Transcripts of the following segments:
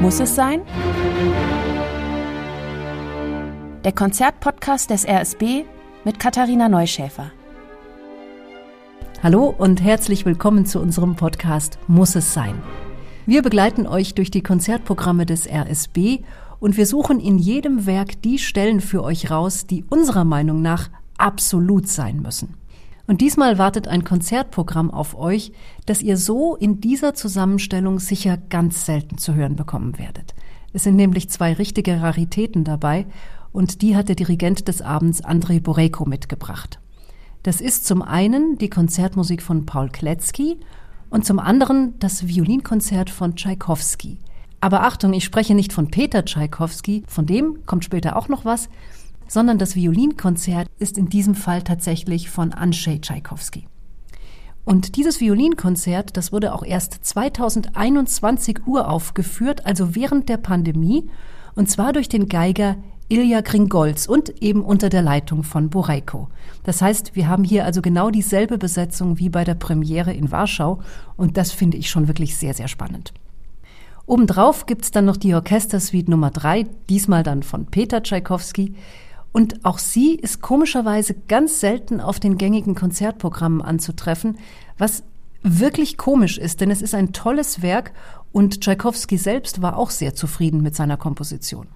Muss es sein? Der Konzertpodcast des RSB mit Katharina Neuschäfer. Hallo und herzlich willkommen zu unserem Podcast Muss es sein? Wir begleiten euch durch die Konzertprogramme des RSB und wir suchen in jedem Werk die Stellen für euch raus, die unserer Meinung nach absolut sein müssen. Und diesmal wartet ein Konzertprogramm auf euch, das ihr so in dieser Zusammenstellung sicher ganz selten zu hören bekommen werdet. Es sind nämlich zwei richtige Raritäten dabei und die hat der Dirigent des Abends Andrei Boreko mitgebracht. Das ist zum einen die Konzertmusik von Paul Kletzky und zum anderen das Violinkonzert von Tschaikowski. Aber Achtung, ich spreche nicht von Peter Tschaikowski, von dem kommt später auch noch was, sondern das Violinkonzert ist in diesem Fall tatsächlich von Andrzej Tschaikowski. Und dieses Violinkonzert, das wurde auch erst 2021 uraufgeführt, also während der Pandemie, und zwar durch den Geiger Ilja Gringolz und eben unter der Leitung von Borejko. Das heißt, wir haben hier also genau dieselbe Besetzung wie bei der Premiere in Warschau und das finde ich schon wirklich sehr, sehr spannend. Obendrauf gibt's dann noch die Orchestersuite Nummer drei, diesmal dann von Peter Tschaikowski, und auch sie ist komischerweise ganz selten auf den gängigen Konzertprogrammen anzutreffen, was wirklich komisch ist, denn es ist ein tolles Werk und Tschaikowski selbst war auch sehr zufrieden mit seiner Komposition.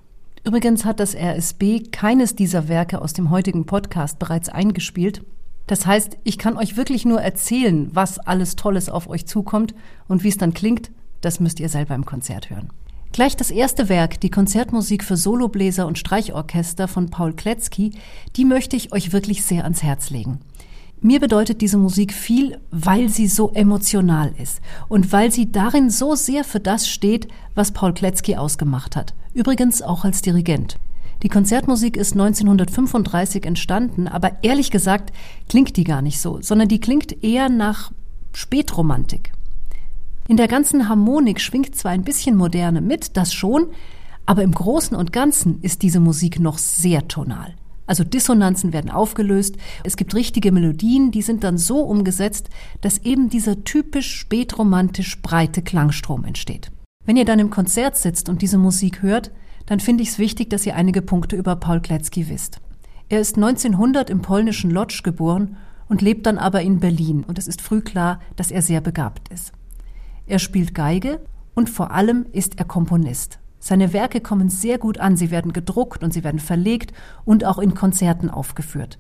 Übrigens hat das RSB keines dieser Werke aus dem heutigen Podcast bereits eingespielt. Das heißt, ich kann euch wirklich nur erzählen, was alles Tolles auf euch zukommt und wie es dann klingt, das müsst ihr selber im Konzert hören. Gleich das erste Werk, die Konzertmusik für Solobläser und Streichorchester von Paul Kletzky, die möchte ich euch wirklich sehr ans Herz legen. Mir bedeutet diese Musik viel, weil sie so emotional ist und weil sie darin so sehr für das steht, was Paul Kletzky ausgemacht hat. Übrigens auch als Dirigent. Die Konzertmusik ist 1935 entstanden, aber ehrlich gesagt klingt die gar nicht so, sondern die klingt eher nach Spätromantik. In der ganzen Harmonik schwingt zwar ein bisschen Moderne mit, das schon, aber im Großen und Ganzen ist diese Musik noch sehr tonal. Also Dissonanzen werden aufgelöst, es gibt richtige Melodien, die sind dann so umgesetzt, dass eben dieser typisch spätromantisch breite Klangstrom entsteht. Wenn ihr dann im Konzert sitzt und diese Musik hört, dann finde ich es wichtig, dass ihr einige Punkte über Paul Kletzky wisst. Er ist 1900 im polnischen Lodz geboren und lebt dann aber in Berlin und es ist früh klar, dass er sehr begabt ist. Er spielt Geige und vor allem ist er Komponist. Seine Werke kommen sehr gut an, sie werden gedruckt und sie werden verlegt und auch in Konzerten aufgeführt.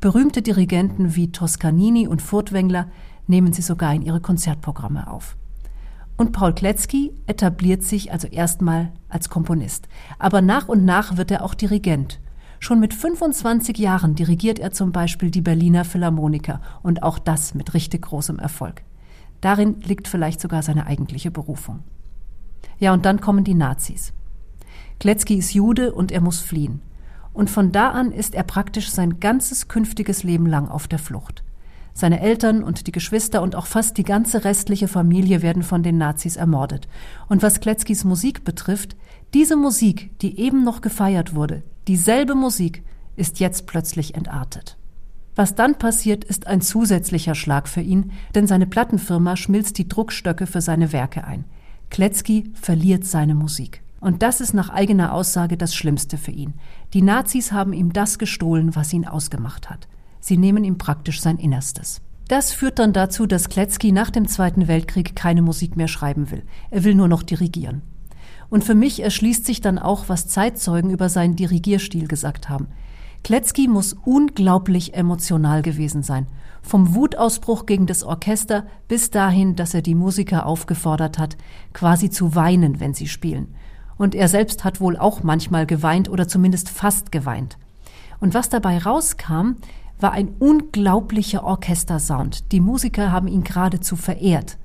Berühmte Dirigenten wie Toscanini und Furtwängler nehmen sie sogar in ihre Konzertprogramme auf. Und Paul Kletzky etabliert sich also erstmal als Komponist. Aber nach und nach wird er auch Dirigent. Schon mit 25 Jahren dirigiert er zum Beispiel die Berliner Philharmoniker und auch das mit richtig großem Erfolg. Darin liegt vielleicht sogar seine eigentliche Berufung. Ja, und dann kommen die Nazis. Kletzky ist Jude und er muss fliehen. Und von da an ist er praktisch sein ganzes künftiges Leben lang auf der Flucht. Seine Eltern und die Geschwister und auch fast die ganze restliche Familie werden von den Nazis ermordet. Und was Kletzkys Musik betrifft, diese Musik, die eben noch gefeiert wurde, dieselbe Musik, ist jetzt plötzlich entartet. Was dann passiert, ist ein zusätzlicher Schlag für ihn, denn seine Plattenfirma schmilzt die Druckstöcke für seine Werke ein. Kletzky verliert seine Musik. Und das ist nach eigener Aussage das Schlimmste für ihn. Die Nazis haben ihm das gestohlen, was ihn ausgemacht hat. Sie nehmen ihm praktisch sein Innerstes. Das führt dann dazu, dass Kletzky nach dem Zweiten Weltkrieg keine Musik mehr schreiben will. Er will nur noch dirigieren. Und für mich erschließt sich dann auch, was Zeitzeugen über seinen Dirigierstil gesagt haben. Kletzky muss unglaublich emotional gewesen sein. Vom Wutausbruch gegen das Orchester bis dahin, dass er die Musiker aufgefordert hat, quasi zu weinen, wenn sie spielen. Und er selbst hat wohl auch manchmal geweint oder zumindest fast geweint. Und was dabei rauskam, war ein unglaublicher Orchestersound. Die Musiker haben ihn geradezu verehrt.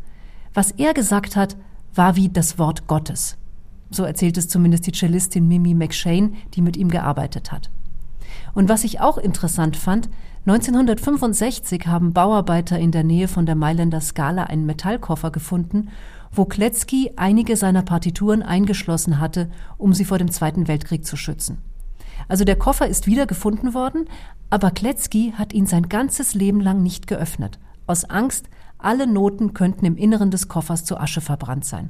Was er gesagt hat, war wie das Wort Gottes. So erzählt es zumindest die Cellistin Mimi McShane, die mit ihm gearbeitet hat. Und was ich auch interessant fand, 1965 haben Bauarbeiter in der Nähe von der Mailänder Skala einen Metallkoffer gefunden, wo Kletzky einige seiner Partituren eingeschlossen hatte, um sie vor dem Zweiten Weltkrieg zu schützen. Also der Koffer ist wiedergefunden worden, aber Kletzky hat ihn sein ganzes Leben lang nicht geöffnet, aus Angst, alle Noten könnten im Inneren des Koffers zu Asche verbrannt sein.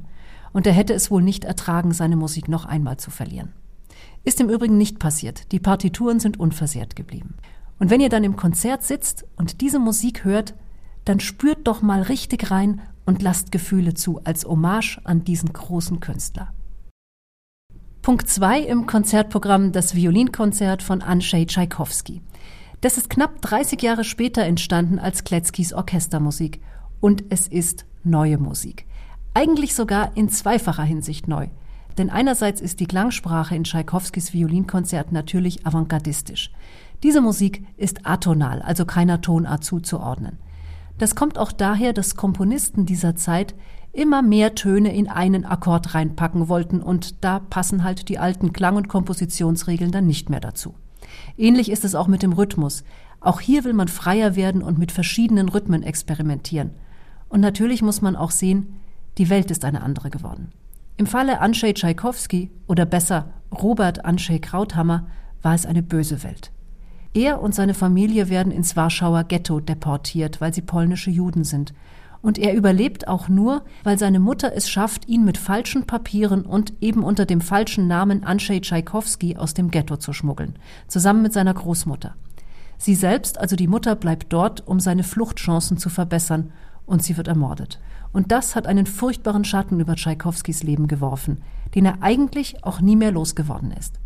und er hätte es wohl nicht ertragen, seine Musik noch einmal zu verlieren. Ist im Übrigen nicht passiert. Die Partituren sind unversehrt geblieben. Und wenn ihr dann im Konzert sitzt und diese Musik hört, dann spürt doch mal richtig rein und lasst Gefühle zu als Hommage an diesen großen Künstler. Punkt 2 im Konzertprogramm das Violinkonzert von Andrzej Tschaikowski. Das ist knapp 30 Jahre später entstanden als Kletzkis Orchestermusik und es ist neue Musik. Eigentlich sogar in zweifacher Hinsicht neu. Denn einerseits ist die Klangsprache in Tschaikowskis Violinkonzert natürlich avantgardistisch. Diese Musik ist atonal, also keiner Tonart zuzuordnen. Das kommt auch daher, dass Komponisten dieser Zeit immer mehr Töne in einen Akkord reinpacken wollten und da passen halt die alten Klang- und Kompositionsregeln dann nicht mehr dazu. Ähnlich ist es auch mit dem Rhythmus. Auch hier will man freier werden und mit verschiedenen Rhythmen experimentieren. Und natürlich muss man auch sehen, die Welt ist eine andere geworden. Im Falle Andrzej Tschaikowski oder besser Robert Andrzej Krauthammer war es eine böse Welt. Er und seine Familie werden ins Warschauer Ghetto deportiert, weil sie polnische Juden sind. Und er überlebt auch nur, weil seine Mutter es schafft, ihn mit falschen Papieren und eben unter dem falschen Namen Andrzej Tschaikowski aus dem Ghetto zu schmuggeln, zusammen mit seiner Großmutter. Sie selbst, also die Mutter, bleibt dort, um seine Fluchtchancen zu verbessern, und sie wird ermordet. Und das hat einen furchtbaren Schatten über Tschaikowskis Leben geworfen, den er eigentlich auch nie mehr losgeworden ist.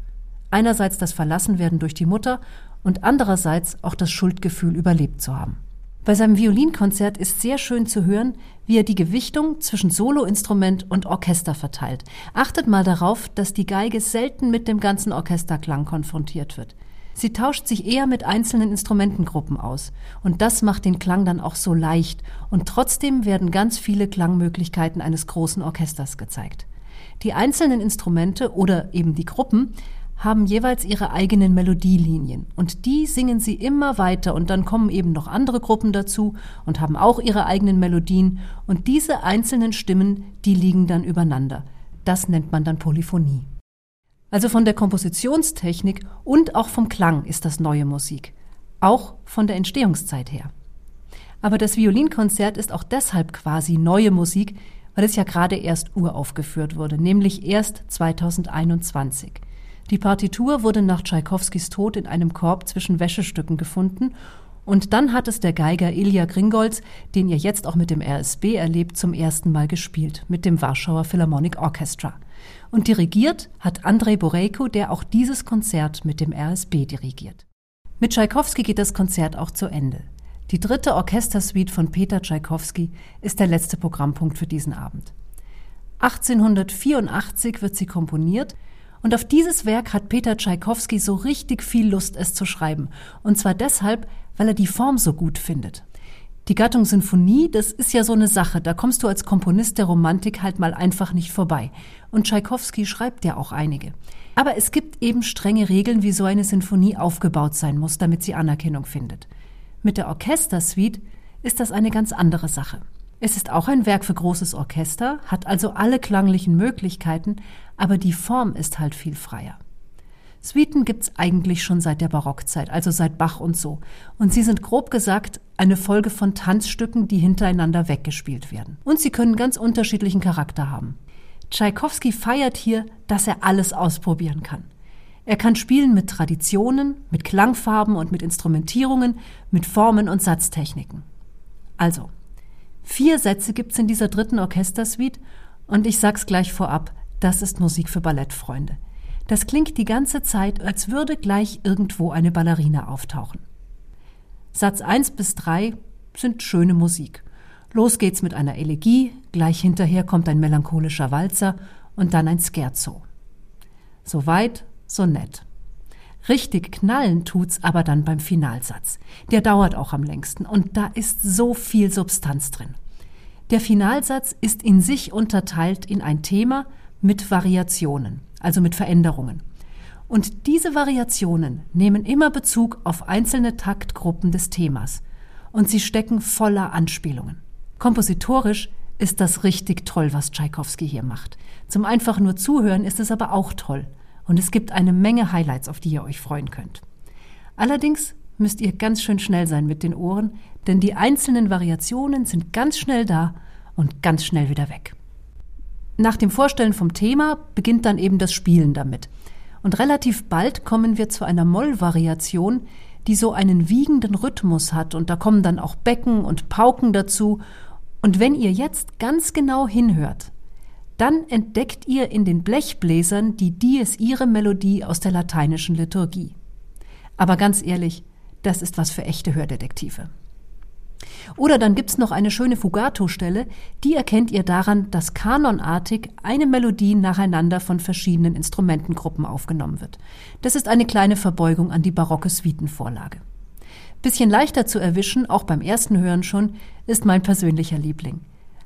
Einerseits das Verlassenwerden durch die Mutter und andererseits auch das Schuldgefühl überlebt zu haben. Bei seinem Violinkonzert ist sehr schön zu hören, wie er die Gewichtung zwischen Soloinstrument und Orchester verteilt. Achtet mal darauf, dass die Geige selten mit dem ganzen Orchesterklang konfrontiert wird. Sie tauscht sich eher mit einzelnen Instrumentengruppen aus. Und das macht den Klang dann auch so leicht. Und trotzdem werden ganz viele Klangmöglichkeiten eines großen Orchesters gezeigt. Die einzelnen Instrumente oder eben die Gruppen haben jeweils ihre eigenen Melodielinien und die singen sie immer weiter und dann kommen eben noch andere Gruppen dazu und haben auch ihre eigenen Melodien und diese einzelnen Stimmen, die liegen dann übereinander. Das nennt man dann Polyphonie. Also von der Kompositionstechnik und auch vom Klang ist das neue Musik, auch von der Entstehungszeit her. Aber das Violinkonzert ist auch deshalb quasi neue Musik, weil es ja gerade erst uraufgeführt wurde, nämlich erst 2021. Die Partitur wurde nach Tschaikowskis Tod in einem Korb zwischen Wäschestücken gefunden und dann hat es der Geiger Ilja Gringolz, den ihr jetzt auch mit dem RSB erlebt, zum ersten Mal gespielt, mit dem Warschauer Philharmonic Orchestra. Und dirigiert hat Andrei Borejko, der auch dieses Konzert mit dem RSB dirigiert. Mit Tschaikowski geht das Konzert auch zu Ende. Die dritte Orchestersuite von Peter Tschaikowski ist der letzte Programmpunkt für diesen Abend. 1884 wird sie komponiert und auf dieses Werk hat Peter Tschaikowski so richtig viel Lust, es zu schreiben. Und zwar deshalb, weil er die Form so gut findet. Die Gattung Sinfonie, das ist ja so eine Sache, da kommst du als Komponist der Romantik halt mal einfach nicht vorbei. Und Tschaikowski schreibt ja auch einige. Aber es gibt eben strenge Regeln, wie so eine Sinfonie aufgebaut sein muss, damit sie Anerkennung findet. Mit der Orchestersuite ist das eine ganz andere Sache. Es ist auch ein Werk für großes Orchester, hat also alle klanglichen Möglichkeiten, aber die Form ist halt viel freier. Suiten gibt's eigentlich schon seit der Barockzeit, also seit Bach und so. Und sie sind grob gesagt eine Folge von Tanzstücken, die hintereinander weggespielt werden. Und sie können ganz unterschiedlichen Charakter haben. Tschaikowski feiert hier, dass er alles ausprobieren kann. Er kann spielen mit Traditionen, mit Klangfarben und mit Instrumentierungen, mit Formen und Satztechniken. Also, vier Sätze gibt's in dieser dritten Orchestersuite und ich sag's gleich vorab, das ist Musik für Ballettfreunde. Das klingt die ganze Zeit, als würde gleich irgendwo eine Ballerina auftauchen. Satz 1 bis 3 sind schöne Musik. Los geht's mit einer Elegie, gleich hinterher kommt ein melancholischer Walzer und dann ein Scherzo. So weit, so nett. Richtig knallen tut's aber dann beim Finalsatz. Der dauert auch am längsten und da ist so viel Substanz drin. Der Finalsatz ist in sich unterteilt in ein Thema mit Variationen also mit Veränderungen. Und diese Variationen nehmen immer Bezug auf einzelne Taktgruppen des Themas und sie stecken voller Anspielungen. Kompositorisch ist das richtig toll, was Tschaikowski hier macht. Zum einfach nur Zuhören ist es aber auch toll und es gibt eine Menge Highlights, auf die ihr euch freuen könnt. Allerdings müsst ihr ganz schön schnell sein mit den Ohren, denn die einzelnen Variationen sind ganz schnell da und ganz schnell wieder weg. Nach dem Vorstellen vom Thema beginnt dann eben das Spielen damit. Und relativ bald kommen wir zu einer Mollvariation, die so einen wiegenden Rhythmus hat und da kommen dann auch Becken und Pauken dazu. Und wenn ihr jetzt ganz genau hinhört, dann entdeckt ihr in den Blechbläsern die Dies Irae Melodie aus der lateinischen Liturgie. Aber ganz ehrlich, das ist was für echte Hördetektive. Oder dann gibt's noch eine schöne Fugato-Stelle, die erkennt ihr daran, dass kanonartig eine Melodie nacheinander von verschiedenen Instrumentengruppen aufgenommen wird. Das ist eine kleine Verbeugung an die barocke Suitenvorlage. Bisschen leichter zu erwischen, auch beim ersten Hören schon, ist mein persönlicher Liebling.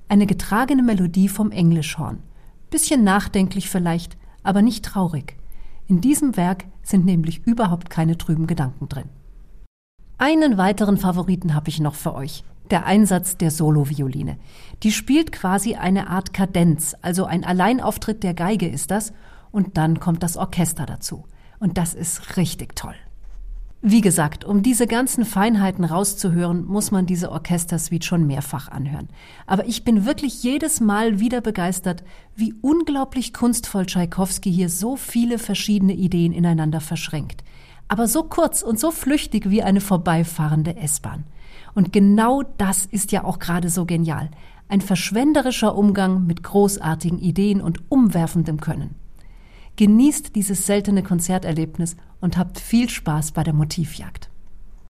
Eine getragene Melodie vom Englischhorn. Bisschen nachdenklich vielleicht, aber nicht traurig. In diesem Werk sind nämlich überhaupt keine trüben Gedanken drin. Einen weiteren Favoriten habe ich noch für euch. Der Einsatz der Solovioline. Die spielt quasi eine Art Kadenz, also ein Alleinauftritt der Geige ist das, und dann kommt das Orchester dazu. Und das ist richtig toll. Wie gesagt, um diese ganzen Feinheiten rauszuhören, muss man diese Orchestersuite schon mehrfach anhören. Aber ich bin wirklich jedes Mal wieder begeistert, wie unglaublich kunstvoll Tschaikowski hier so viele verschiedene Ideen ineinander verschränkt aber so kurz und so flüchtig wie eine vorbeifahrende S-Bahn. Und genau das ist ja auch gerade so genial. Ein verschwenderischer Umgang mit großartigen Ideen und umwerfendem Können. Genießt dieses seltene Konzerterlebnis und habt viel Spaß bei der Motivjagd.